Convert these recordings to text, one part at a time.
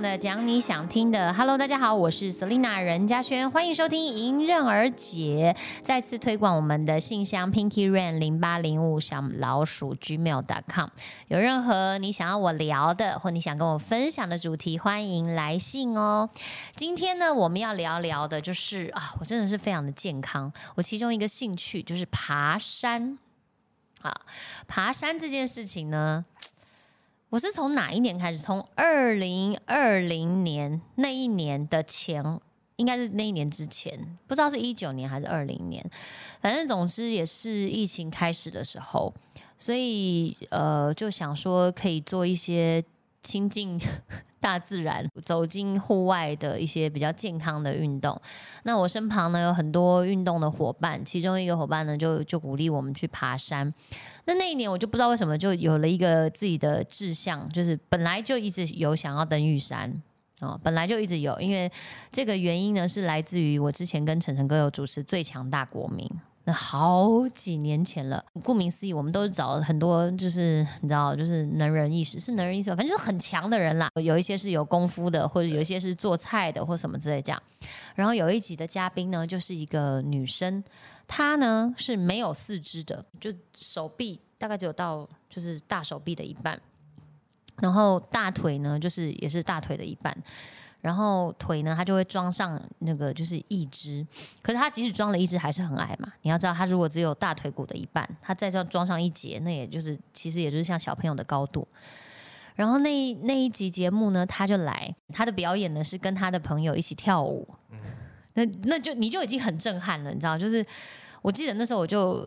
的，讲你想听的。Hello，大家好，我是 Selina 任嘉轩，欢迎收听迎刃而解，再次推广我们的信箱 Pinky Rain 零八零五小老鼠 gmail.com。有任何你想要我聊的，或你想跟我分享的主题，欢迎来信哦。今天呢，我们要聊聊的就是啊，我真的是非常的健康。我其中一个兴趣就是爬山啊，爬山这件事情呢。我是从哪一年开始？从二零二零年那一年的前，应该是那一年之前，不知道是一九年还是二零年，反正总之也是疫情开始的时候，所以呃，就想说可以做一些亲近。大自然，走进户外的一些比较健康的运动。那我身旁呢有很多运动的伙伴，其中一个伙伴呢就就鼓励我们去爬山。那那一年我就不知道为什么就有了一个自己的志向，就是本来就一直有想要登玉山啊，本来就一直有，因为这个原因呢是来自于我之前跟晨晨哥有主持《最强大国民》。好几年前了，顾名思义，我们都找很多，就是你知道，就是能人异士，是能人异士？反正就是很强的人啦。有一些是有功夫的，或者有一些是做菜的，或什么之类这样。然后有一集的嘉宾呢，就是一个女生，她呢是没有四肢的，就手臂大概只有到就是大手臂的一半，然后大腿呢就是也是大腿的一半。然后腿呢，他就会装上那个就是一只，可是他即使装了一只，还是很矮嘛。你要知道，他如果只有大腿骨的一半，他再这样装上一节，那也就是其实也就是像小朋友的高度。然后那那一集节目呢，他就来，他的表演呢是跟他的朋友一起跳舞。嗯，那那就你就已经很震撼了，你知道？就是我记得那时候我就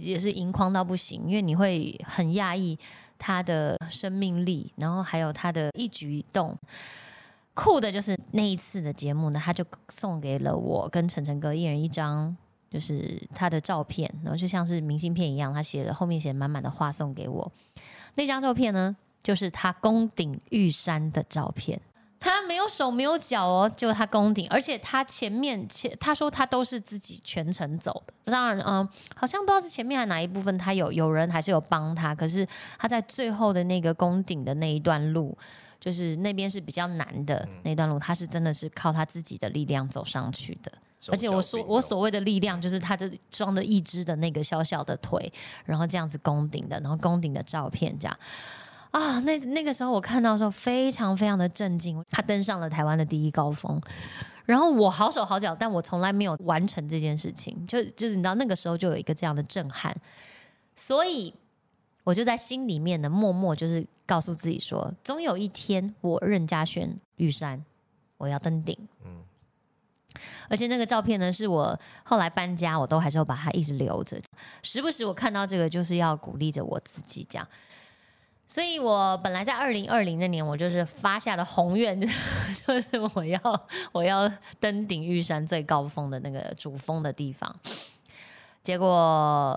也是盈眶到不行，因为你会很讶异他的生命力，然后还有他的一举一动。酷的就是那一次的节目呢，他就送给了我跟晨晨哥一人一张，就是他的照片，然后就像是明信片一样，他写了后面写满满的话送给我。那张照片呢，就是他攻顶玉山的照片。他没有手没有脚哦，就他攻顶，而且他前面前他说他都是自己全程走的。当然，嗯，好像不知道是前面还哪一部分他有有人还是有帮他，可是他在最后的那个攻顶的那一段路。就是那边是比较难的那段路，他是真的是靠他自己的力量走上去的。而且我说我所谓的力量，就是他这装着一只的那个小小的腿，然后这样子攻顶的，然后攻顶的照片这样啊。那那个时候我看到的时候，非常非常的震惊。他登上了台湾的第一高峰，然后我好手好脚，但我从来没有完成这件事情。就就是你知道，那个时候就有一个这样的震撼，所以我就在心里面呢，默默就是。告诉自己说，总有一天我任嘉轩玉山，我要登顶。嗯，而且那个照片呢，是我后来搬家，我都还是要把它一直留着。时不时我看到这个，就是要鼓励着我自己这样。所以我本来在二零二零那年，我就是发下的宏愿，就是我要我要登顶玉山最高峰的那个主峰的地方。结果，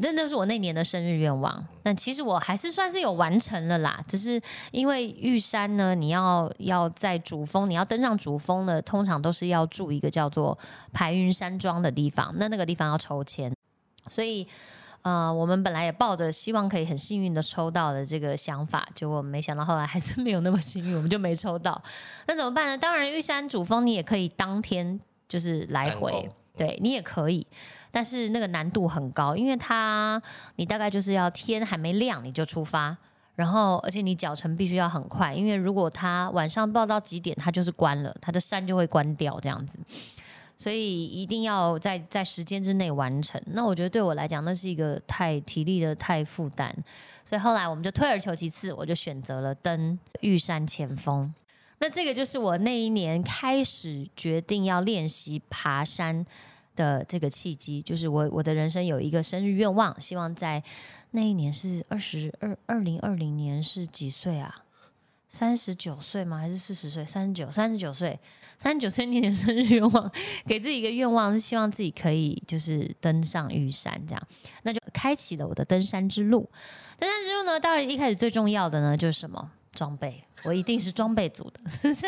那那是我那年的生日愿望。但其实我还是算是有完成了啦。只是因为玉山呢，你要要在主峰，你要登上主峰呢，通常都是要住一个叫做排云山庄的地方。那那个地方要抽签，所以呃，我们本来也抱着希望可以很幸运的抽到的这个想法，结果没想到后来还是没有那么幸运，我们就没抽到。那怎么办呢？当然，玉山主峰你也可以当天就是来回，对你也可以。但是那个难度很高，因为它你大概就是要天还没亮你就出发，然后而且你脚程必须要很快，因为如果它晚上报到几点，它就是关了，它的山就会关掉这样子，所以一定要在在时间之内完成。那我觉得对我来讲，那是一个太体力的太负担，所以后来我们就退而求其次，我就选择了登玉山前锋。那这个就是我那一年开始决定要练习爬山。的这个契机，就是我我的人生有一个生日愿望，希望在那一年是二十二二零二零年是几岁啊？三十九岁吗？还是四十岁？三十九，三十九岁，三十九岁那年生日愿望，给自己一个愿望，是希望自己可以就是登上玉山，这样，那就开启了我的登山之路。登山之路呢，当然一开始最重要的呢，就是什么？装备，我一定是装备组的，是不是？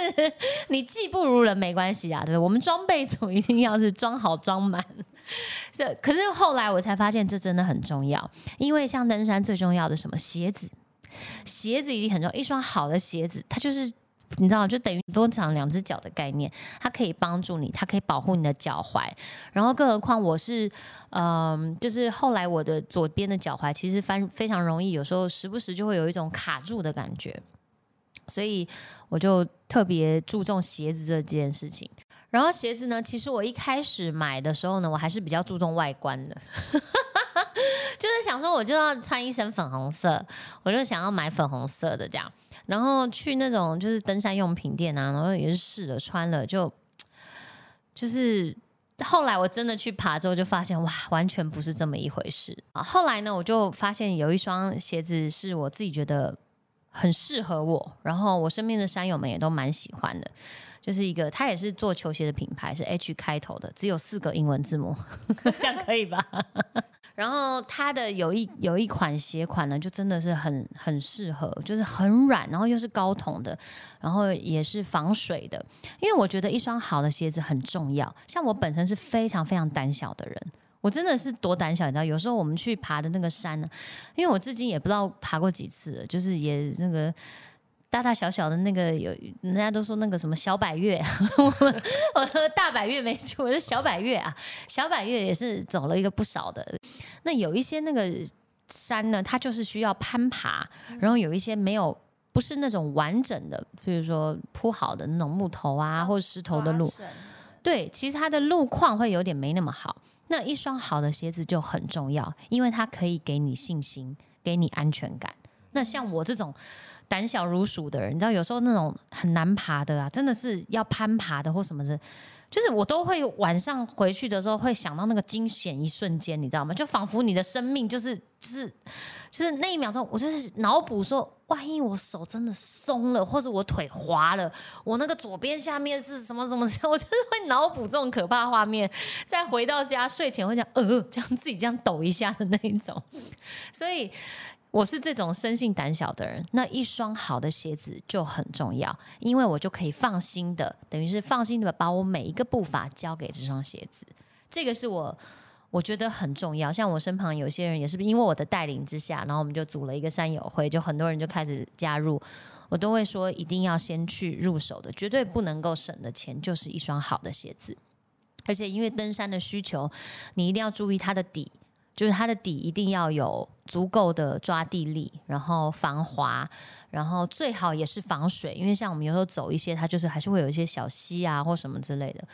你技不如人没关系啊，对不对？我们装备组一定要是装好装满。这可是后来我才发现，这真的很重要，因为像登山最重要的什么鞋子，鞋子一定很重要。一双好的鞋子，它就是你知道，就等于多长两只脚的概念，它可以帮助你，它可以保护你的脚踝。然后，更何况我是，嗯，就是后来我的左边的脚踝其实翻非常容易，有时候时不时就会有一种卡住的感觉，所以我就特别注重鞋子这件事情。然后鞋子呢，其实我一开始买的时候呢，我还是比较注重外观的，就是想说我就要穿一身粉红色，我就想要买粉红色的这样。然后去那种就是登山用品店啊，然后也是试了穿了，就就是后来我真的去爬之后，就发现哇，完全不是这么一回事啊。后来呢，我就发现有一双鞋子是我自己觉得很适合我，然后我身边的山友们也都蛮喜欢的。就是一个，它也是做球鞋的品牌，是 H 开头的，只有四个英文字母，这样可以吧？然后它的有一有一款鞋款呢，就真的是很很适合，就是很软，然后又是高筒的，然后也是防水的。因为我觉得一双好的鞋子很重要。像我本身是非常非常胆小的人，我真的是多胆小，你知道？有时候我们去爬的那个山呢，因为我至今也不知道爬过几次，就是也那个。大大小小的那个有，人家都说那个什么小百月，我我大百月没去，我是小百月啊，小百月也是走了一个不少的。那有一些那个山呢，它就是需要攀爬，然后有一些没有，不是那种完整的，比如说铺好的那种木头啊或者石头的路，对，其实它的路况会有点没那么好。那一双好的鞋子就很重要，因为它可以给你信心，给你安全感。那像我这种。胆小如鼠的人，你知道有时候那种很难爬的啊，真的是要攀爬的或什么的，就是我都会晚上回去的时候会想到那个惊险一瞬间，你知道吗？就仿佛你的生命就是就是就是那一秒钟，我就是脑补说，万一我手真的松了，或者我腿滑了，我那个左边下面是什么什么什么，我就是会脑补这种可怕画面，再回到家睡前会讲呃，这样自己这样抖一下的那一种，所以。我是这种生性胆小的人，那一双好的鞋子就很重要，因为我就可以放心的，等于是放心的把我每一个步伐交给这双鞋子。这个是我我觉得很重要。像我身旁有些人也是因为我的带领之下，然后我们就组了一个山友会，就很多人就开始加入，我都会说一定要先去入手的，绝对不能够省的钱就是一双好的鞋子。而且因为登山的需求，你一定要注意它的底。就是它的底一定要有足够的抓地力，然后防滑，然后最好也是防水，因为像我们有时候走一些，它就是还是会有一些小溪啊或什么之类的。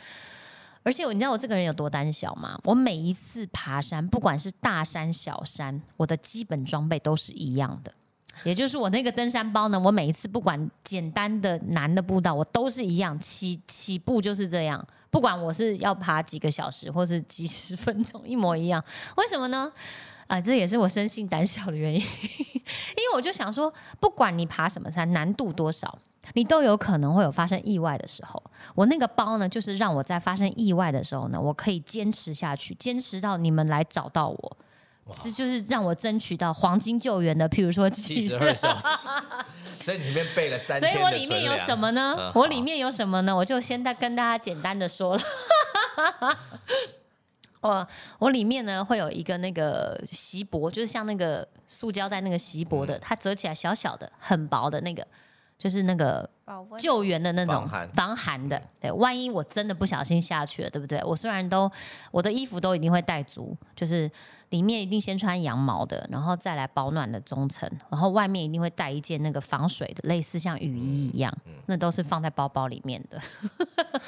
而且你知道我这个人有多胆小吗？我每一次爬山，不管是大山小山，我的基本装备都是一样的。也就是我那个登山包呢，我每一次不管简单的难的步道，我都是一样起起步就是这样，不管我是要爬几个小时或是几十分钟，一模一样。为什么呢？啊，这也是我生性胆小的原因，因为我就想说，不管你爬什么山，难度多少，你都有可能会有发生意外的时候。我那个包呢，就是让我在发生意外的时候呢，我可以坚持下去，坚持到你们来找到我。是，就是让我争取到黄金救援的，譬如说七十二小时，所以里面备了三，所以我里面有什么呢？我里面有什么呢？我就先大跟大家简单的说了。我我里面呢会有一个那个锡箔，就是像那个塑胶袋那个锡箔的，它折起来小小的、很薄的那个。就是那个救援的那种防寒的，对，万一我真的不小心下去了，对不对？我虽然都我的衣服都一定会带足，就是里面一定先穿羊毛的，然后再来保暖的中层，然后外面一定会带一件那个防水的，类似像雨衣一样，那都是放在包包里面的。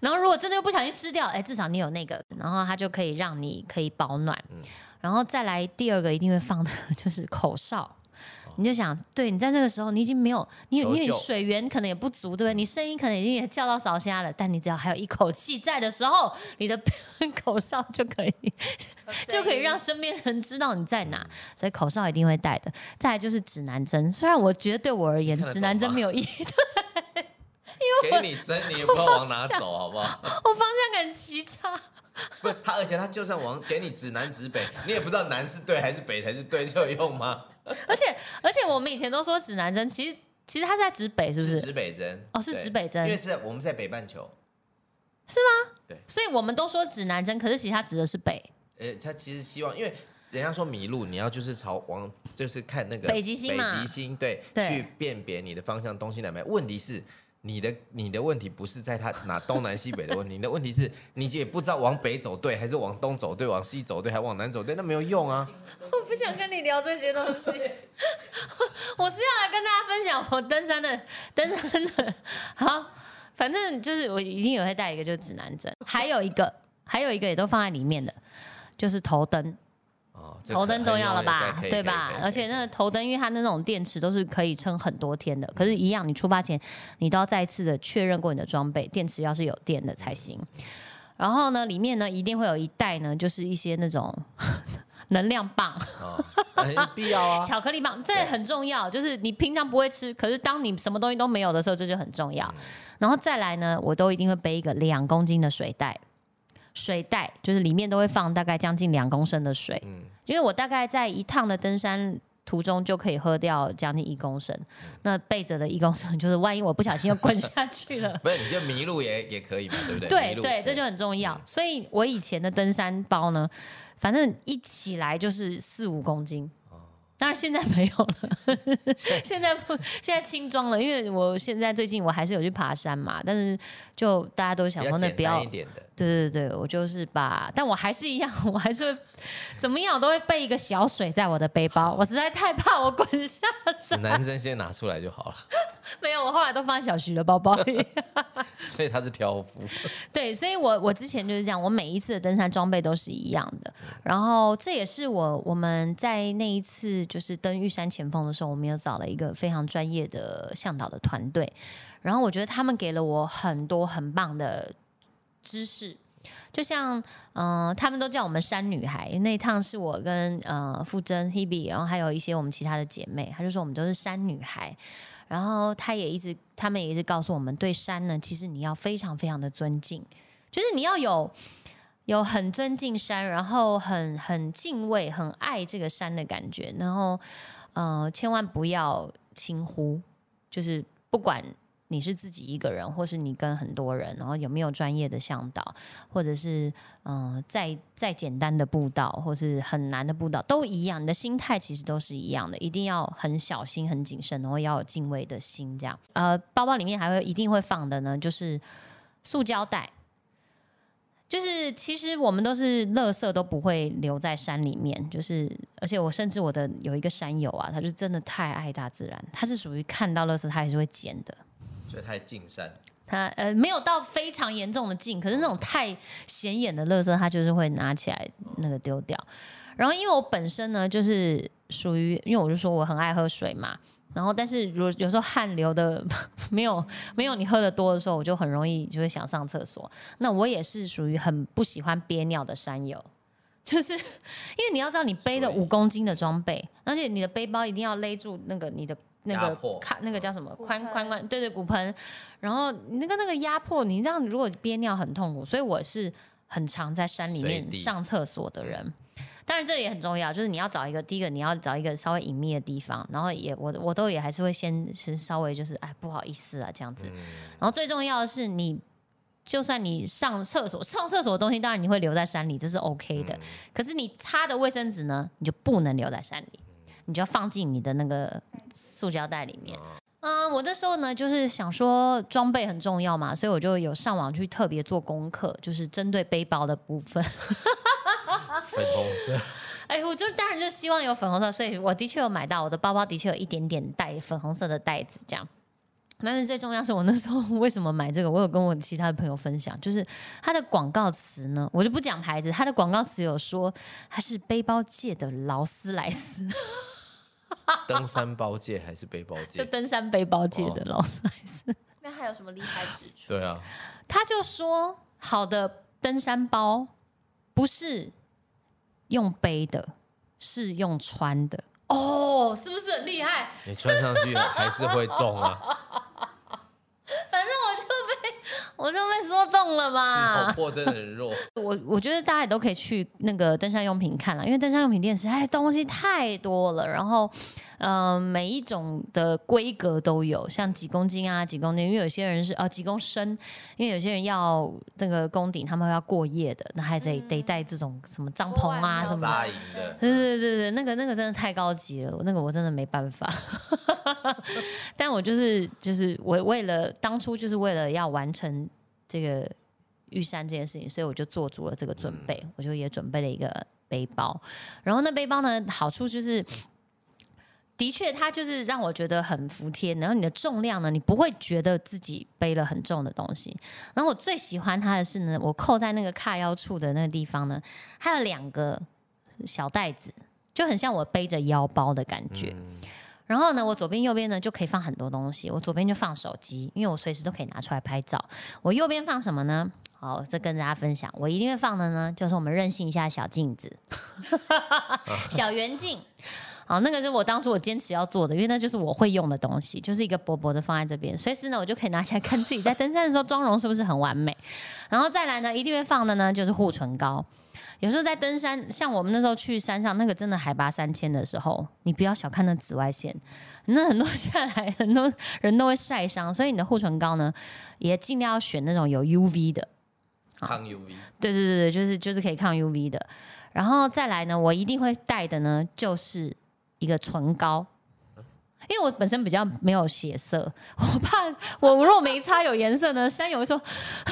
然后如果真的又不小心湿掉，哎，至少你有那个，然后它就可以让你可以保暖。然后再来第二个一定会放的就是口哨。你就想，对你在这个时候，你已经没有你，你水源可能也不足，对不对？你声音可能已经也叫到扫瞎了，但你只要还有一口气在的时候，你的 口哨就可以，就可以让身边人知道你在哪。所以口哨一定会带的。再来就是指南针，虽然我觉得对我而言指南针没有意义，因为 给你针你也不知道往哪走，好不好？我方向感极差。不，他而且他就算往给你指南指北，你也不知道南是对还是北才是对，这有用吗？而且而且我们以前都说指南针，其实其实它是在指北，是不是？指北针哦，是指北针，因为是在我们在北半球，是吗？对，所以我们都说指南针，可是其实它指的是北。呃，他其实希望，因为人家说迷路，你要就是朝往就是看那个北极星北极星，对，去辨别你的方向东西南北。问题是你的你的问题不是在他哪东南西北的问题，你的问题是你也不知道往北走对，还是往东走对，往西走对，还往南走对，那没有用啊。我不想跟你聊这些东西，我是要来跟大家分享我登山的登山的。好，反正就是我一定有会带一个，就是指南针，还有一个，还有一个也都放在里面的，就是头灯。哦，头灯重要了吧对吧？而且那个头灯，因为它那种电池都是可以撑很多天的，可是，一样，你出发前你都要再次的确认过你的装备，电池要是有电的才行。然后呢，里面呢一定会有一袋呢，就是一些那种 能量棒、哦，很 必要啊。巧克力棒，这很重要。就是你平常不会吃，可是当你什么东西都没有的时候，这就很重嗯要。然后再来呢，我都一定会背一个两公斤的水袋。水袋就是里面都会放大概将近两公升的水，嗯因为我大概在一趟的登山途中就可以喝掉将近一公升，那备着的一公升就是万一我不小心又滚下去了。不是，你就迷路也也可以嘛，对不对？对对，这就很重要。所以我以前的登山包呢，反正一起来就是四五公斤。当然现在没有了，现在不，现在轻装了，因为我现在最近我还是有去爬山嘛，但是就大家都想说那不要。对对对，我就是把，但我还是一样，我还是会怎么样，我都会备一个小水在我的背包。我实在太怕我滚下指山，男生先拿出来就好了，没有，我后来都放在小徐的包包里。所以他是挑夫。对，所以我我之前就是这样，我每一次的登山装备都是一样的。然后这也是我我们在那一次就是登玉山前锋的时候，我们有找了一个非常专业的向导的团队，然后我觉得他们给了我很多很棒的知识。就像嗯、他们都叫我们山女孩。那一趟是我跟呃傅真、Hebe，然后还有一些我们其他的姐妹，她就说我们都是山女孩。然后她也一直，他们也一直告诉我们，对山呢，其实你要非常非常的尊敬，就是你要有有很尊敬山，然后很很敬畏、很爱这个山的感觉，然后呃，千万不要轻忽，就是不管你是自己一个人，或是你跟很多人，然后有没有专业的向导，或者是嗯、再再简单的步道，或是很难的步道，都一样，你的心态其实都是一样的，一定要很小心、很谨慎，然后要有敬畏的心，这样。呃，包包里面还会一定会放的呢，就是塑胶袋。就是其实我们都是垃圾都不会留在山里面，就是而且我甚至我的有一个山友啊，他就真的太爱大自然，他是属于看到垃圾他还是会捡的。所以太近山。他呃没有到非常严重的禁，可是那种太显眼的垃圾，他就是会拿起来那个丢掉。然后因为我本身呢，就是属于，因为我就说我很爱喝水嘛，然后但是如果有时候汗流的 没有没有你喝的多的时候，我就很容易就会想上厕所。那我也是属于很不喜欢憋尿的山友。就是 因为你要知道，你背的五公斤的装备，而且你的背包一定要勒住那个你的那个看那个叫什么骨宽盆宽宽，对对骨盆，然后你那个那个压迫，你这样如果憋尿很痛苦，所以我是很常在山里面上厕所的人。当然，这也很重要，就是你要找一个，第一个你要找一个稍微隐秘的地方，然后也我我都也还是会先是稍微就是哎不好意思啊这样子，然后最重要的是你。就算你上厕所，上厕所的东西当然你会留在山里，这是 OK 的。可是你擦的卫生纸呢，你就不能留在山里，你就要放进你的那个塑胶袋里面。嗯，我那时候呢，就是想说装备很重要嘛，所以我就有上网去特别做功课，就是针对背包的部分。粉红色，哎，我就当然就希望有粉红色，所以我的确有买到，我的包包的确有一点点带粉红色的袋子这样。但是最重要是我那时候为什么买这个，我有跟我其他的朋友分享，就是它的广告词呢，我就不讲牌子，它的广告词有说它是背包界的劳斯莱斯，登山包界还是背包界就？登山背包界的哦劳斯莱斯。那还有什么厉害之处？对啊，他就说，好的登山包不是用背的，是用穿的。哦，是不是很厉害？你穿上去还是会重啊。反正我就被我就被说中了脑嘛？波真的很弱。我我觉得大家也都可以去那个登山用品看了，因为登山用品店实在东西太多了，然后。嗯，每一种的规格都有，像几公斤啊，几公斤，因为有些人是呃几公升，因为有些人要那个宫顶，他们要过夜的，那还得、得带这种什么帐篷啊什么的，对对对对，那个那个真的太高级了，那个我真的没办法。但我就是就是我为了当初就是为了要完成这个玉山这件事情，所以我就做足了这个准备，我就也准备了一个背包。然后那背包呢，好处就是。的确，它就是让我觉得很服帖。然后你的重量呢，你不会觉得自己背了很重的东西。然后我最喜欢它的是呢，我扣在那个卡腰处的那个地方呢，它有两个小袋子，就很像我背着腰包的感觉。然后呢，我左边右边呢就可以放很多东西。我左边就放手机，因为我随时都可以拿出来拍照。我右边放什么呢？好，这跟大家分享，我一定会放的呢，就是我们任性一下小镜子，小圆镜。好，那个是我当初我坚持要做的，因为那就是我会用的东西，就是一个薄薄的放在这边，随时呢我就可以拿起来看自己在登山的时候妆容是不是很完美。然后再来呢，一定会放的呢就是护唇膏。有时候在登山，像我们那时候去山上，那个真的海拔三千的时候，你不要小看那紫外线，那很多 下来很多人都会晒伤，所以你的护唇膏呢也尽量要选那种有 UV 的。抗 UV，对对对对，就是就是可以抗 UV 的。然后再来呢，我一定会带的呢就是一个唇膏，因为我本身比较没有血色，我怕我如果没擦有颜色呢，山友会说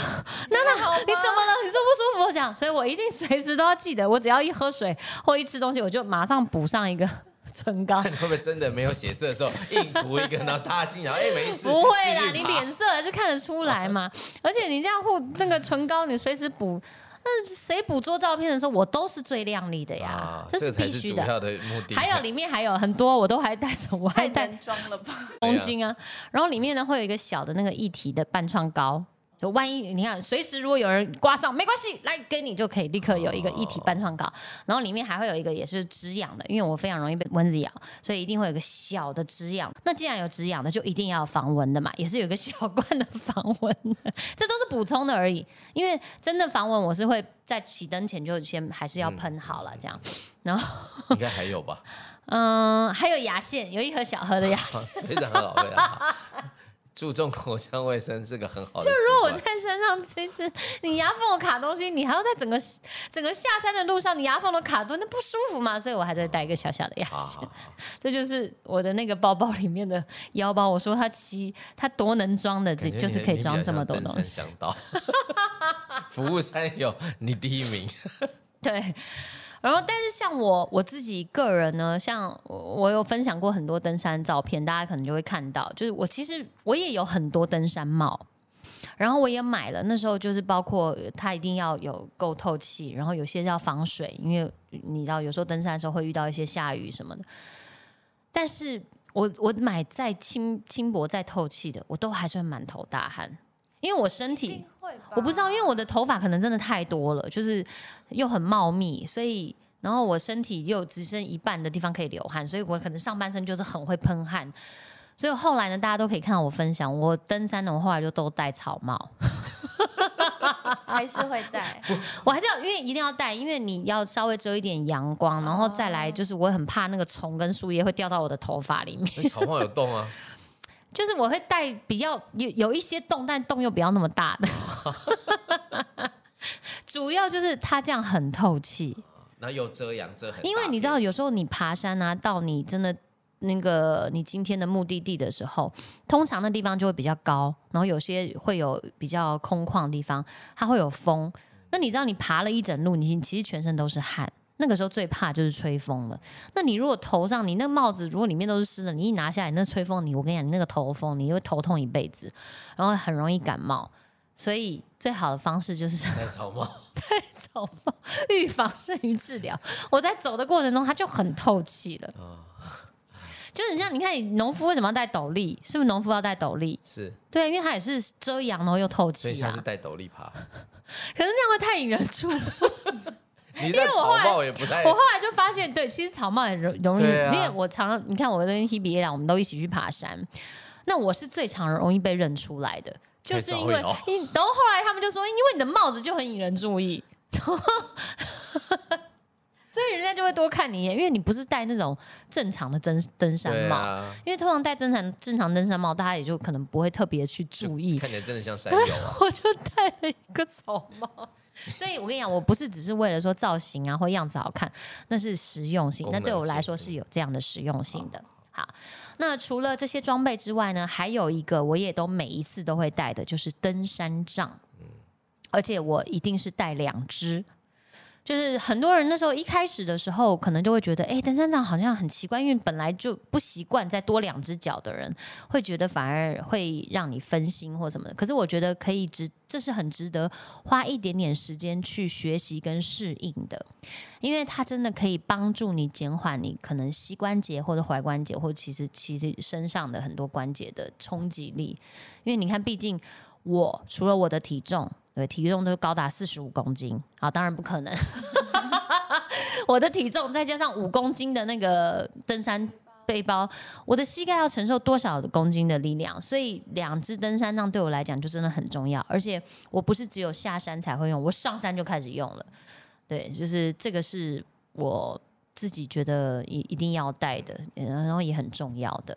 娜娜好你怎么了？你舒不舒服？这样，所以我一定随时都要记得，我只要一喝水 或一吃东西，我就马上补上一个唇膏看。你会不会真的没有血色的时候硬涂一个，然后大家心想，哎，没事，不会啦，你脸色还是看得出来嘛。而且你这样护那个唇膏，你随时补，那谁捕捉照片的时候，我都是最靓丽的呀，啊，这是必须的。主要的目的。还有里面还有很多，我都还带着，我还带装了吧？公斤啊。然后里面呢会有一个小的那个一体的半创膏，就万一你看随时如果有人刮伤，没关系，来给你就可以立刻有一个一体半创膏。然后里面还会有一个也是止痒的，因为我非常容易被蚊子咬，所以一定会有一个小的止痒。那既然有止痒的，就一定要防蚊的嘛，也是有一个小罐的 防蚊的，这都是补充的而已。因为真的防蚊，我是会在起灯前就先还是要喷好了这样。然后 应该还有吧？嗯，还有牙线，有一盒小盒的牙线。非常好，非常好。注重口腔卫生是个很好的就如果我。在山上吃一吃，你牙缝有卡东西，你还要在整个整个下山的路上，你牙缝都卡住，那不舒服嘛？所以我还在带一个小小的牙好线 这就是我的那个包包里面的腰包。我说它骑它多能装的，这就是可以装这么多东西。想到，服务山友，你第一名。对。然后，但是像我我自己个人呢，像我有分享过很多登山照片，大家可能就会看到，就是我其实我也有很多登山帽，然后我也买了，那时候就是包括它一定要有够透气，然后有些要防水，因为你知道有时候登山的时候会遇到一些下雨什么的。但是我我买再轻轻薄再透气的，我都还是会满头大汗，因为我身体？我不知道，因为我的头发可能真的太多了，就是又很茂密，所以然后我身体又只剩一半的地方可以流汗，所以我可能上半身就是很会喷汗。所以后来呢，大家都可以看到我分享，我登山的，我后来就都戴草帽，还是会戴。我还是要，因为一定要戴，因为你要稍微遮一点阳光，然后再来就是我很怕那个虫跟树叶会掉到我的头发里面，那草帽有洞啊？就是我会带比较有有一些洞，但洞又不要那么大的，主要就是它这样很透气。然后又遮阳遮很，因为你知道，有时候你爬山啊，到你真的那个你今天的目的地的时候，通常那地方就会比较高，然后有些会有比较空旷的地方，它会有风。那你知道，你爬了一整路，你其实全身都是汗。那个时候最怕就是吹风了。那你如果头上你那帽子如果里面都是湿的，你一拿下来，那吹风你，我跟你讲，你那个头风你会头痛一辈子，然后很容易感冒。所以最好的方式就是戴草帽，戴草帽，预防胜于治疗。我在走的过程中，它就很透气了。啊就很像你看，你农夫为什么要戴斗笠？是不是农夫要戴斗笠？是，对，因为它也是遮阳，然后又透气啊所以下次。戴斗笠爬。可是那样会太引人注目。你戴草为我后来帽也不太我后来就发现，对，其实草帽也容容易，啊因为我常常你看我跟 Hebe 俩，我们都一起去爬山。那我是最常容易被认出来的，就是因为然后后来他们就说，因为你的帽子就很引人注意，所以人家就会多看你一眼，因为你不是戴那种正常的登登山帽。啊，因为通常戴正常正常登山帽，大家也就可能不会特别去注意，看起来真的像山友啊。我就戴了一个草帽。所以我跟你讲，我不是只是为了说造型啊或样子好看，那是实用性，那对我来说是有这样的实用性的。好，那除了这些装备之外呢，还有一个我也都每一次都会带的，就是登山杖，而且我一定是带两只。就是很多人那时候一开始的时候，可能就会觉得，哎、登山杖好像很奇怪，因为本来就不习惯再多两只脚的人，会觉得反而会让你分心或什么的。可是我觉得可以值，这是很值得花一点点时间去学习跟适应的，因为它真的可以帮助你减缓你可能膝关节或者踝关节，或其实其实身上的很多关节的冲击力。因为你看，毕竟我除了我的体重，对体重都高达四十五公斤，啊，当然不可能。我的体重再加上五公斤的那个登山背包，我的膝盖要承受多少公斤的力量？所以两只登山杖对我来讲就真的很重要，而且我不是只有下山才会用，我上山就开始用了。对，就是这个是我自己觉得一一定要带的，然后也很重要的。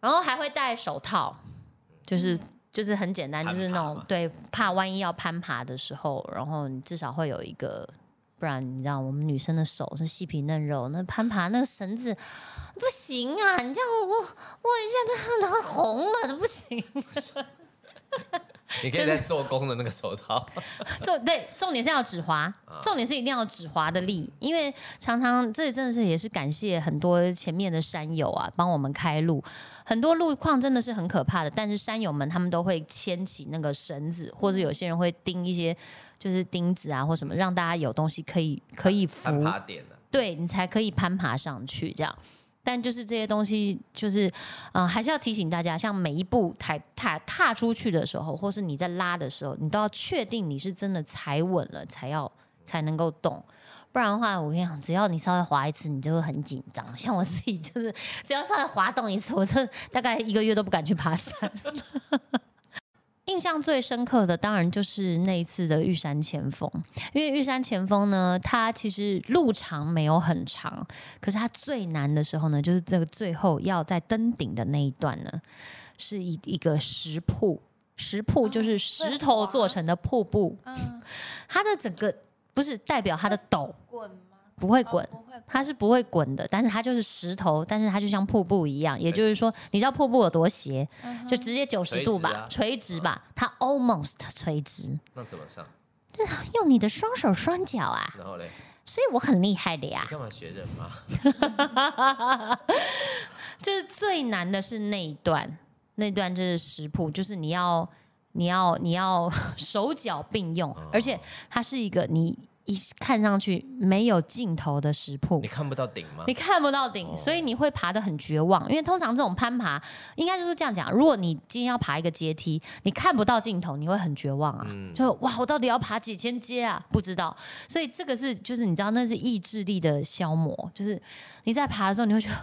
然后还会戴手套，就是就是很简单，就是那种对，怕万一要攀爬的时候，然后你至少会有一个，不然你知道我们女生的手是细皮嫩肉，那攀爬那个绳子不行啊，你这样握握一下，这它红了，不行。你可以在做工的那个手套，重对重点是要指滑，重点是一定要指滑的力，因为常常这真的是也是感谢很多前面的山友啊，帮我们开路。很多路况真的是很可怕的，但是山友们他们都会牵起那个绳子，或者有些人会钉一些就是钉子啊或什么，让大家有东西可以可以扶攀，爬点的。对你才可以攀爬上去这样。但就是这些东西，就是嗯、呃还是要提醒大家，像每一步踏踏踏出去的时候，或是你在拉的时候，你都要确定你是真的踩稳了，才要才能够动。不然的话，我跟你讲，只要你稍微滑一次，你就会很紧张。像我自己就是，只要稍微滑动一次，我就大概一个月都不敢去爬山。印象最深刻的当然就是那一次的玉山前锋，因为玉山前锋呢，它其实路长没有很长，可是它最难的时候呢，就是这个最后要在登顶的那一段呢，是一一个石瀑，石瀑就是石头做成的瀑布，嗯，它的整个不是代表它的陡？不会滚它是不会滚的，但是它就是石头，但是它就像瀑布一样，也就是说，你知道瀑布有多斜，就直接九十度吧，啊。垂直吧，它 almost 垂直，那怎么上？用你的双手双脚啊，然后嘞，所以我很厉害的呀。干嘛学人嘛？就是最难的是那一段，那段就是食谱，就是你要你要你要 手脚并用，而且它是一个你一看上去没有尽头的食谱你。看不到顶吗你？看不到顶，所以你会爬得很绝望。因为通常这种攀爬，应该就是这样讲：如果你今天要爬一个阶梯，你看不到尽头，你会很绝望啊。嗯就哇，我到底要爬几千阶啊？不知道。所以这个是就是你知道那是意志力的消磨，就是你在爬的时候，你会觉得。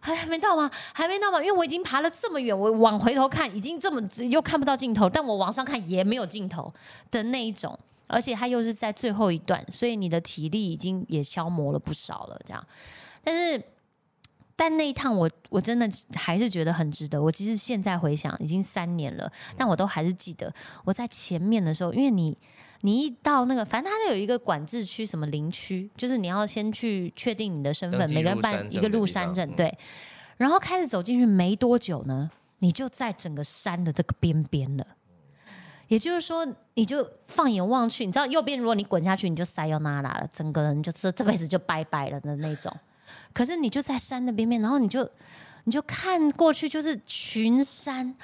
还 还没到吗？还没到吗？因为我已经爬了这么远，我往回头看，已经这么又看不到尽头，但我往上看也没有尽头的那一种，而且它又是在最后一段，所以你的体力已经也消磨了不少了，这样。但是，但那一趟我我真的还是觉得很值得。我其实现在回想，已经三年了，但我都还是记得我在前面的时候，因为你你一到那个，反正它有一个管制区，什么林区，就是你要先去确定你的身份每个人办一个入山证的地方嗯山证，对。然后开始走进去没多久呢，你就在整个山的这个边边了。也就是说，你就放眼望去，你知道右边如果你滚下去，你就塞要那拉了，整个人就这这辈子就拜拜了的那种。可是你就在山的边边，然后你就你就看过去就是群山，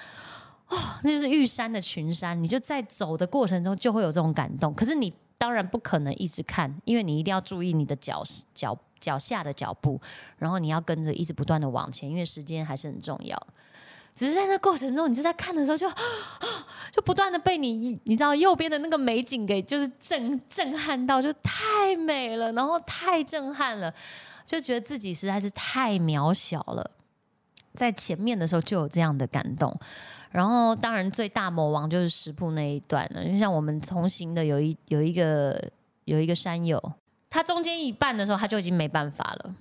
哦，那就是玉山的群山。你就在走的过程中就会有这种感动。可是你当然不可能一直看，因为你一定要注意你的脚脚脚下的脚步，然后你要跟着一直不断的往前，因为时间还是很重要。只是在那过程中，你就在看的时候就，就不断的被你你知道右边的那个美景给就是震震撼到，就太美了，然后太震撼了，就觉得自己实在是太渺小了。在前面的时候就有这样的感动。然后，当然最大魔王就是石铺那一段了。就像我们同行的有一有一个有一个山友，他中间一半的时候他就已经没办法了，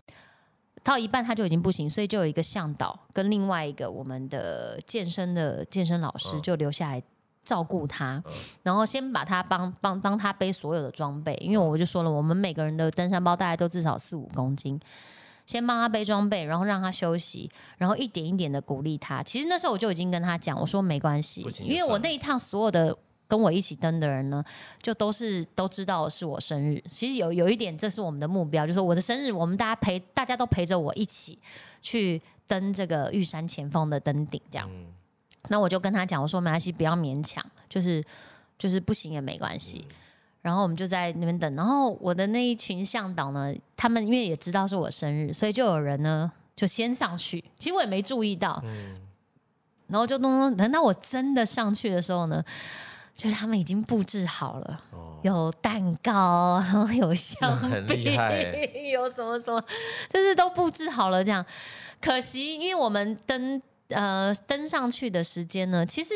到一半他就已经不行，所以就有一个向导跟另外一个我们的健身的健身老师嗯就留下来照顾他，嗯然后先把他帮帮帮他背所有的装备，因为我就说了，我们每个人的登山包大概都至少四五公斤。先帮他背装备，然后让他休息，然后一点一点的鼓励他。其实那时候我就已经跟他讲，我说没关系因为我那一趟所有的跟我一起登的人呢，就都是都知道是我生日。其实有有一点，这是我们的目标，就是我的生日，我们大家陪大家都陪着我一起去登这个玉山前锋的登顶，这样。嗯那我就跟他讲，我说没关系，不要勉强，就是就是不行也没关系。然后我们就在那边等，然后我的那一群向导呢，他们因为也知道是我生日，所以就有人呢就先上去，其实我也没注意到，嗯，然后就等到我真的上去的时候呢，就是他们已经布置好了。哦，有蛋糕，然后有香槟，有什么什么，就是都布置好了这样。可惜，因为我们登呃登上去的时间呢，其实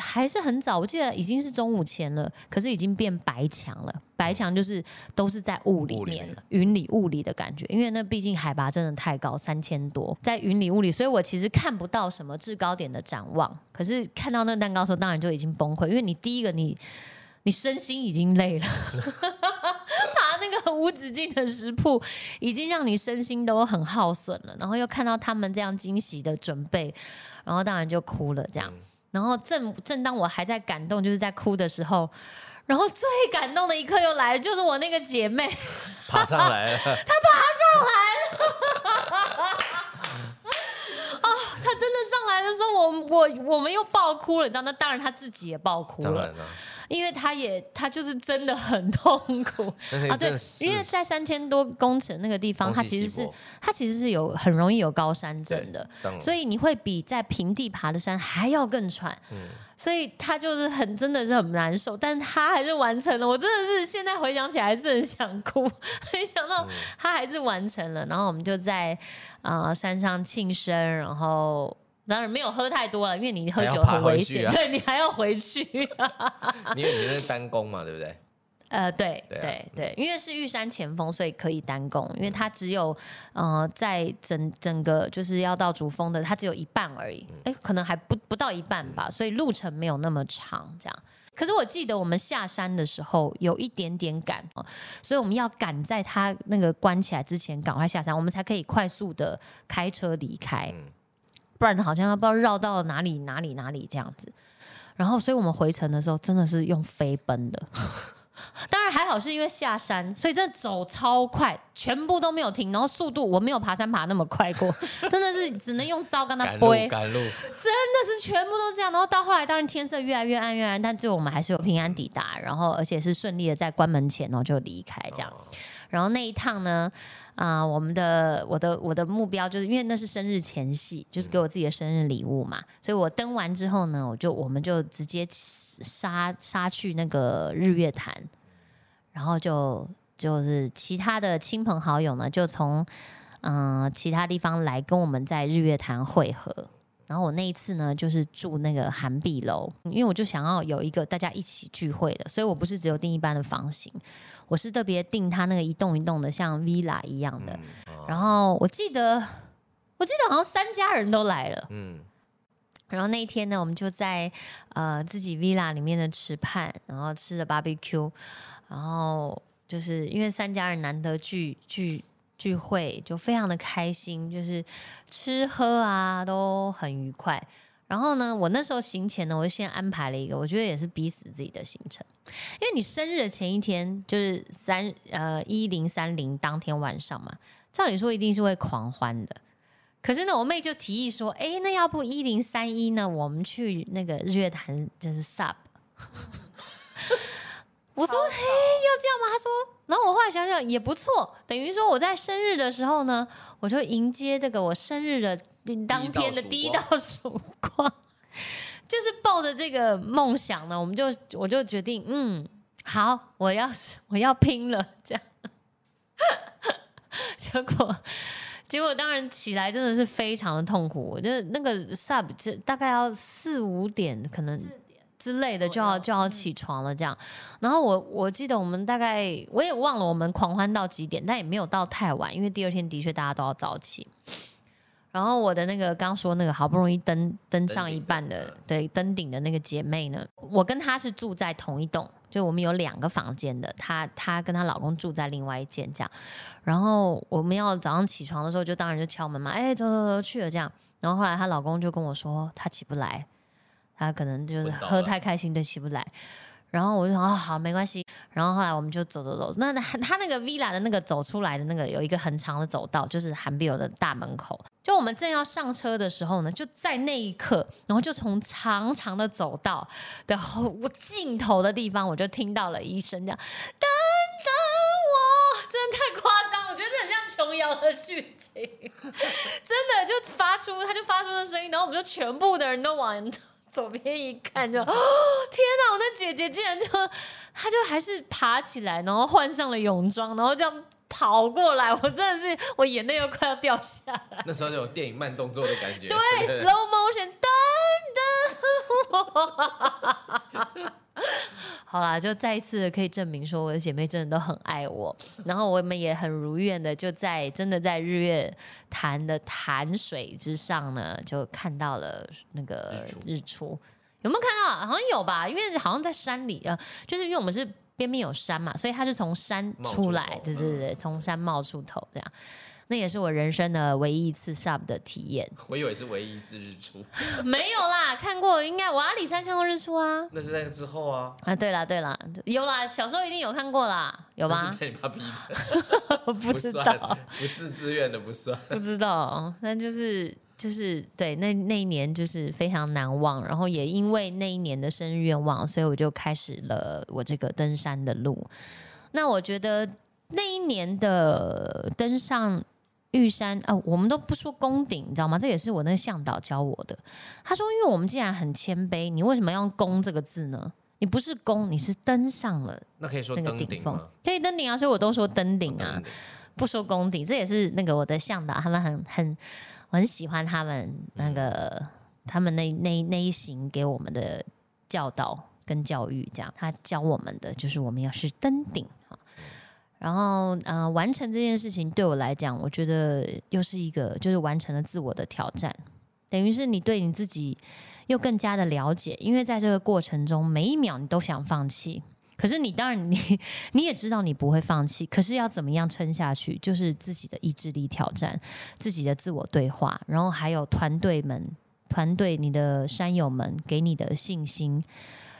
还是很早，我记得已经是中午前了，可是已经变白墙了。白墙就是都是在雾里面面了，云里雾里的感觉，因为那毕竟海拔真的太高，三千多，在云里雾里，所以我其实看不到什么制高点的展望。可是看到那个蛋糕的时候，当然就已经崩溃，因为你第一个你你身心已经累了，爬 那个无止境的食谱，已经让你身心都很耗损了，然后又看到他们这样惊喜的准备，然后当然就哭了这样。嗯。然后正正当我还在感动，就是在哭的时候，然后最感动的一刻又来了，就是我那个姐妹，爬上来了，她真的上来的时候，我我我们又爆哭了，你知道？那当然他自己也爆哭了，当然了，因为他也他就是真的很痛苦。啊，对因为在三千多公尺那个地方，它其实是它其实是有很容易有高山症的，所以以你会比在平地爬的山还要更喘。所以他就是很真的是很难受，但他还是完成了。我真的是现在回想起来还是很想哭，没想到他还是完成了。然后我们就在呃山上庆生，然后当然没有喝太多了，因为你喝酒很危险，啊对你还要回去。你你是单工嘛，对不对？呃，对对啊对对，因为是玉山前锋，所以可以单攻，因为它只有呃在整整个就是要到主峰的，它只有一半而已，哎，可能还不不到一半吧，所以路程没有那么长，这样。可是我记得我们下山的时候有一点点赶，所以我们要赶在它那个关起来之前赶快下山，我们才可以快速的开车离开，嗯不然好像要不知道绕到哪里哪里哪里这样子。然后，所以我们回程的时候真的是用飞奔的。当然还好，是因为下山，所以真的走超快，全部都没有停，然后速度我没有爬山爬那么快过，真的是只能用招跟他背，赶路，真的是全部都这样。然后到后来，当然天色越来越暗越暗，但最后我们还是有平安抵达，然后而且是顺利的在关门前然后就离开这样。哦然后那一趟呢，啊、我们的我的我的目标就是因为那是生日前夕，就是给我自己的生日礼物嘛，所以我登完之后呢，我就我们就直接杀杀去那个日月潭，然后就就是其他的亲朋好友呢，就从嗯、其他地方来跟我们在日月潭会合。然后我那一次呢，就是住那个寒碧楼，因为我就想要有一个大家一起聚会的，所以我不是只有订一般的房型，我是特别订他那个一栋一栋的，像 villa 一样的。然后我记得，我记得好像三家人都来了。嗯，然后那一天呢，我们就在呃自己 villa 里面的池畔，然后吃了 barbecue，然后就是因为三家人难得聚聚聚会，就非常的开心，就是吃喝啊都很愉快。然后呢，我那时候行前呢，我就先安排了一个，我觉得也是逼死自己的行程，因为你生日的前一天就是三呃一零三零当天晚上嘛，照理说一定是会狂欢的。可是呢，我妹就提议说：“哎，那要不一零三一呢？我们去那个日月潭，就是 sub。”我说：“嘿，要这样吗？”她说。然后我后来想想也不错，等于说我在生日的时候呢，我就迎接这个我生日的当天的第一道曙光，就是抱着这个梦想呢，我们就我就决定，嗯，好，我要我要拼了，这样。结果结果当然起来真的是非常的痛苦，我觉得那个 sub 这大概要四五点可能之类的就要就要起床了这样。然后我我记得我们大概我也忘了我们狂欢到几点，但也没有到太晚，因为第二天的确大家都要早起。然后我的那个刚说那个好不容易登登上一半的登对登顶的那个姐妹呢，我跟她是住在同一栋，就我们有两个房间的，她她跟她老公住在另外一间这样。然后我们要早上起床的时候，就当然就敲门嘛，哎，走走走去了这样。然后后来她老公就跟我说，她起不来，她可能就是喝太开心的起不来。然后我就说哦好没关系，然后后来我们就走走走，那他他那个 villa 的那个走出来的那个有一个很长的走道，就是韩碧友的大门口。就我们正要上车的时候呢，就在那一刻，然后就从长长的走道的后尽头的地方，我就听到了一声这样“等等我”，真的太夸张，我觉得这很像琼瑶的剧情，真的就发出，他就发出的声音，然后我们就全部的人都往左边一看就，哦，天哪！我那姐姐竟然就，她就还是爬起来，然后换上了泳装，然后这样跑过来，我真的是我眼泪又快要掉下来。那时候就有电影慢动作的感觉。对不，slow motion，噔噔。好啦，就再一次可以证明说我的姐妹真的都很爱我，然后我们也很如愿的就在真的在日月潭的潭水之上呢，就看到了那个日出。有没有看到？好像有吧，因为好像在山里，呃，就是因为我们是边边有山嘛，所以它是从山出出来，头对对对，从山冒出头这样。那也是我人生的唯一一次 sub 的体验。我以为是唯一一次日出，没有啦，看过，应该我阿里山看过日出啊。那是在之后啊，啊，对啦对啦，有啦，小时候一定有看过啦，有吗？被你爸逼的，我 不知道，，不是自愿的不算。不知道，那就是就是对那那一年就是非常难忘，然后也因为那一年的生日愿望，所以我就开始了我这个登山的路。那我觉得那一年的登上玉山啊、我们都不说攻顶，你知道吗？这也是我那个向导教我的。他说，因为我们既然很谦卑，你为什么要用“攻”这个字呢？你不是攻，你是登上了那可以说那个登顶峰可以登顶啊，所以我都说登顶啊。不说功底，这也是那个我的向导，他们很很我很喜欢他们那个、他们那那那一行给我们的教导跟教育，这样他教我们的就是我们要是登顶啊。然后，呃，完成这件事情对我来讲，我觉得又是一个就是完成了自我的挑战，等于是你对你自己又更加的了解，因为在这个过程中，每一秒你都想放弃，可是你当然你 你也知道你不会放弃，可是要怎么样撑下去，就是自己的意志力挑战，自己的自我对话，然后还有团队们、团队你的山友们给你的信心，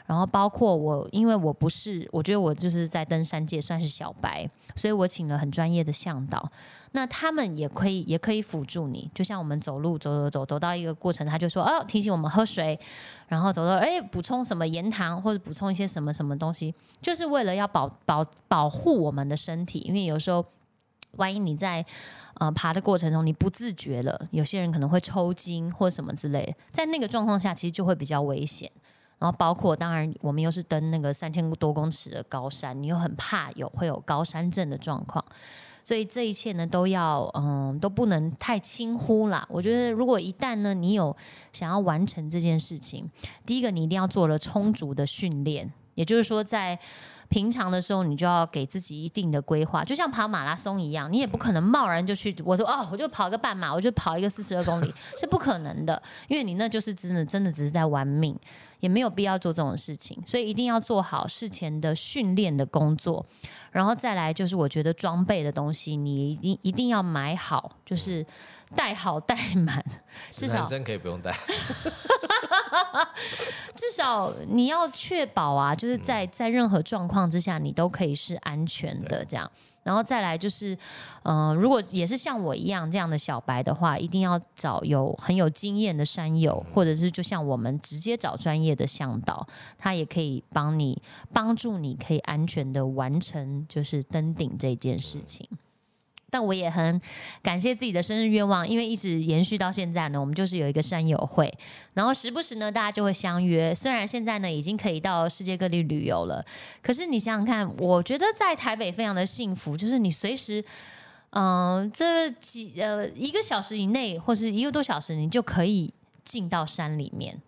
然后包括我，因为我不是，我觉得我就是在登山界算是小白，所以我请了很专业的向导，那他们也可以也可以辅助你，就像我们走路走走走走到一个过程，他就说哦提醒我们喝水，然后走到哎补充什么盐糖或者补充一些什么什么东西，就是为了要保保保护我们的身体，因为有时候万一你在呃爬的过程中你不自觉了，有些人可能会抽筋或什么之类的，在那个状况下其实就会比较危险。然后包括当然我们又是登那个三千多公尺的高山，你又很怕有会有高山症的状况。所以这一切呢，都要嗯都不能太轻忽啦。我觉得如果一旦呢，你有想要完成这件事情，第一个你一定要做了充足的训练，也就是说在。平常的时候，你就要给自己一定的规划，就像跑马拉松一样，你也不可能贸然就去。我说哦，我就跑个半马，我就跑一个四十二公里，是不可能的，因为你那就是真的真的只是在玩命，也没有必要做这种事情。所以一定要做好事前的训练的工作，然后再来就是我觉得装备的东西，你一定一定要买好，就是带好带满，至少真可以不用带，至少你要确保啊，就是在在任何状况之下，你都可以是安全的这样。然后再来就是，嗯、如果也是像我一样这样的小白的话，一定要找有很有经验的山友，或者是就像我们直接找专业的向导，他也可以帮你帮助你可以安全的完成就是登顶这件事情。但我也很感谢自己的生日愿望，因为一直延续到现在呢，我们就是有一个山友会，然后时不时呢，大家就会相约。虽然现在呢已经可以到世界各地旅游了，可是你想想看，我觉得在台北非常的幸福，就是你随时。嗯、这几呃一个小时以内，或是一个多小时，你就可以进到山里面，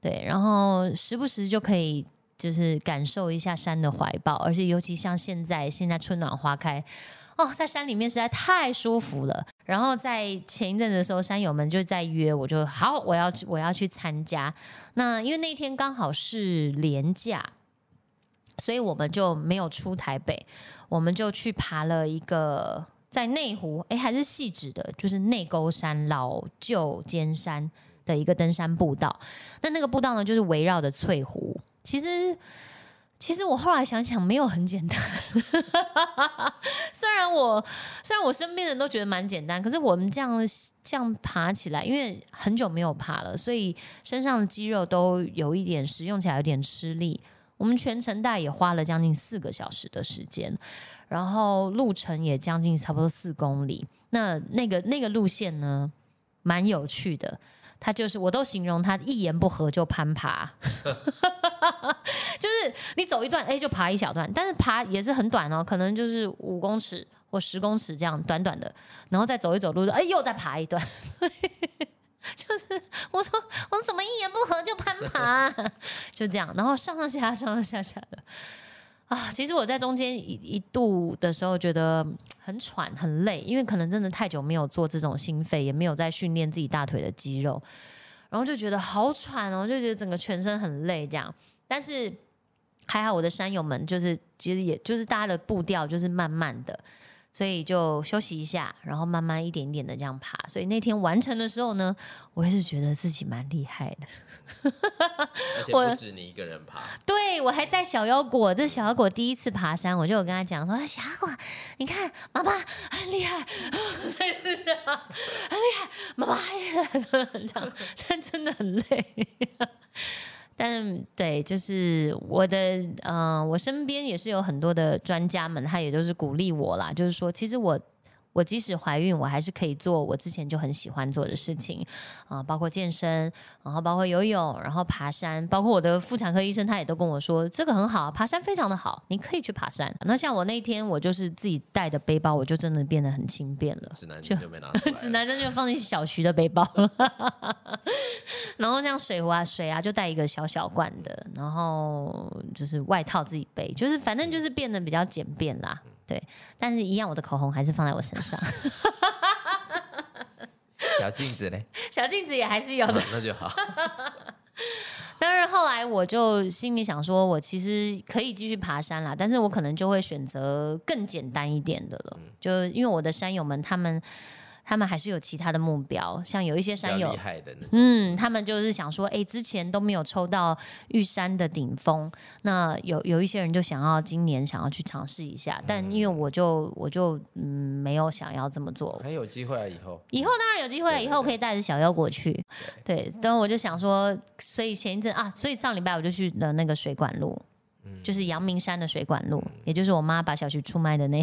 对，然后时不时就可以就是感受一下山的怀抱，而且尤其像现在，现在春暖花开。哦，在山里面实在太舒服了。然后在前一阵子的时候，山友们就在约，我就好，我要去，我要去参加。那因为那天刚好是连假，所以我们就没有出台北，我们就去爬了一个在内湖，诶，还是细致的，就是内沟山老旧尖山的一个登山步道。那那个步道呢，就是围绕着翠湖。其实，其实我后来想想，没有很简单。虽然我虽然我身边人都觉得蛮简单，可是我们这样这样爬起来，因为很久没有爬了，所以身上的肌肉都有一点使用起来有点吃力。我们全程大概也花了将近四个小时的时间，然后路程也将近差不多四公里。那那个那个路线呢，蛮有趣的。他就是我都形容他一言不合就攀爬，就是你走一段，哎，就爬一小段，但是爬也是很短哦，可能就是五公尺或十公尺这样短短的，然后再走一走路，哎，又再爬一段，所以就是我说我怎么一言不合就攀爬，就这样，然后上上下下上上下下的啊，其实我在中间一一度的时候觉得很喘很累，因为可能真的太久没有做这种心肺，也没有在训练自己大腿的肌肉，然后就觉得好喘哦，就觉得整个全身很累这样，但是。还好我的山友们就是，其实也就是大家的步调就是慢慢的，所以就休息一下，然后慢慢一点一点的这样爬。所以那天完成的时候呢，我也是觉得自己蛮厉害的。而且不止你一个人爬，对我还带小腰果，这小腰果第一次爬山，我就有跟他讲说：“哎小腰果，你看妈妈很厉害，类似这样，很厉害，妈妈也 这样，但真的很累。”但对，就是我的，嗯、我身边也是有很多的专家们，他也都是鼓励我啦，就是说，其实我。我即使怀孕，我还是可以做我之前就很喜欢做的事情啊、包括健身，然后包括游泳，然后爬山，包括我的妇产科医生他也都跟我说，这个很好，爬山非常的好，你可以去爬山。那像我那一天，我就是自己带的背包，我就真的变得很轻便了。指南针就没拿出来。指南针就放进小徐的背包，然后像水壶啊、水啊，就带一个小小罐的，然后就是外套自己背，就是反正就是变得比较简便啦。对，但是一样，我的口红还是放在我身上，小镜子嘞，小镜子也还是有的。那就好。当然后来我就心里想说，我其实可以继续爬山啦，但是我可能就会选择更简单一点的了，就因为我的山友们他们他们还是有其他的目标，像有一些山友嗯，他们就是想说，哎，之前都没有抽到玉山的顶峰，那有有一些人就想要今年想要去尝试一下，但因为我就我就嗯没有想要这么做。还有机会啊，以后。以后当然有机会，以后可以带着小妖果去。对，但我就想说，所以前一阵啊，所以上礼拜我就去了那个水管路，嗯就是阳明山的水管路，也就是我妈把小徐出卖的那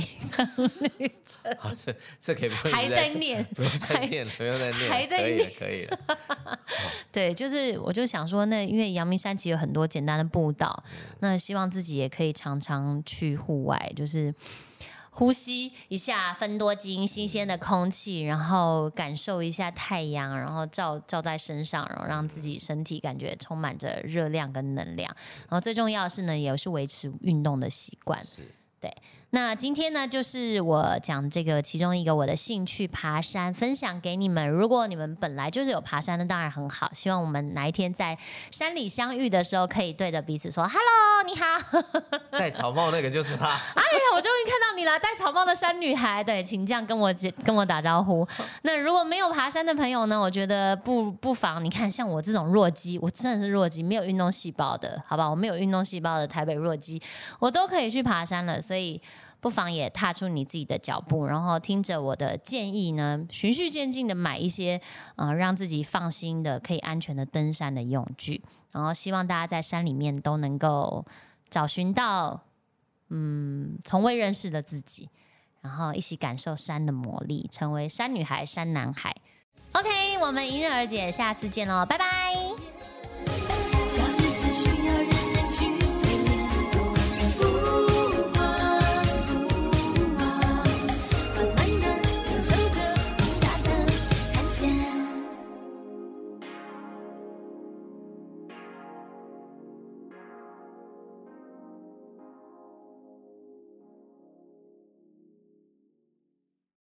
好，这这可以不用还在念，不用再念了，不用再念了，还在可以了，可以了。对，就是我就想说，那因为阳明山其实有很多简单的步道，那希望自己也可以常常去户外，就是呼吸一下芬多精新鲜的空气，然后感受一下太阳，然后照照在身上，然后让自己身体感觉充满着热量跟能量。然后最重要的是呢，也是维持运动的习惯。是，那今天呢，就是我讲这个其中一个我的兴趣爬山，分享给你们。如果你们本来就是有爬山的，当然很好。希望我们哪一天在山里相遇的时候，可以对着彼此说 “hello，你好”。戴草帽那个就是他，哎呀，我终于看到你了，戴草帽的山女孩。对，请这样跟我跟我打招呼。那如果没有爬山的朋友呢，我觉得不不妨，你看像我这种弱鸡，我真的是弱鸡，没有运动细胞的，好吧？我没有运动细胞的台北弱鸡，我都可以去爬山了，所以。不妨也踏出你自己的脚步，然后听着我的建议呢，循序渐进的买一些呃让自己放心的、可以安全的登山的用具，然后希望大家在山里面都能够找寻到嗯从未认识的自己，然后一起感受山的魔力，成为山女孩、山男孩。OK，我们迎刃而解，下次见喽，拜拜。